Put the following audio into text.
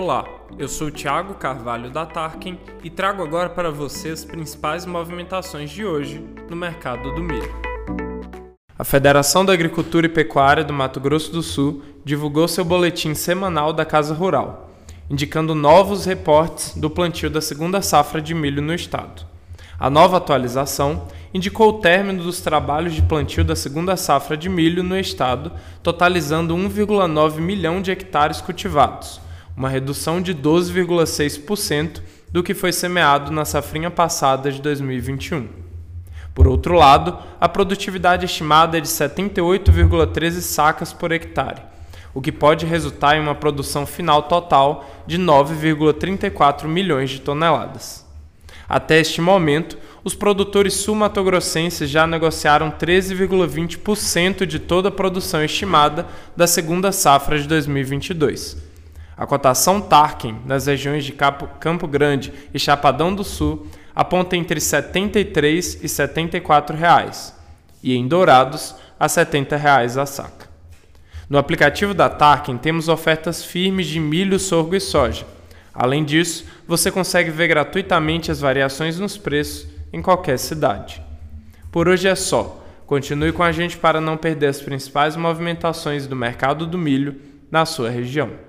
Olá, eu sou Thiago Carvalho da Tarkin e trago agora para você as principais movimentações de hoje no mercado do milho. A Federação da Agricultura e Pecuária do Mato Grosso do Sul divulgou seu boletim semanal da Casa Rural, indicando novos reportes do plantio da segunda safra de milho no estado. A nova atualização indicou o término dos trabalhos de plantio da segunda safra de milho no estado, totalizando 1,9 milhão de hectares cultivados uma redução de 12,6% do que foi semeado na safrinha passada de 2021. Por outro lado, a produtividade estimada é de 78,13 sacas por hectare, o que pode resultar em uma produção final total de 9,34 milhões de toneladas. Até este momento, os produtores sul-matogrossenses já negociaram 13,20% de toda a produção estimada da segunda safra de 2022 a cotação Tarkin nas regiões de Campo Grande e Chapadão do Sul aponta entre R$ 73 e 74 reais, e em Dourados a 70 reais a saca. No aplicativo da Tarkin temos ofertas firmes de milho, sorgo e soja. Além disso, você consegue ver gratuitamente as variações nos preços em qualquer cidade. Por hoje é só. Continue com a gente para não perder as principais movimentações do mercado do milho na sua região.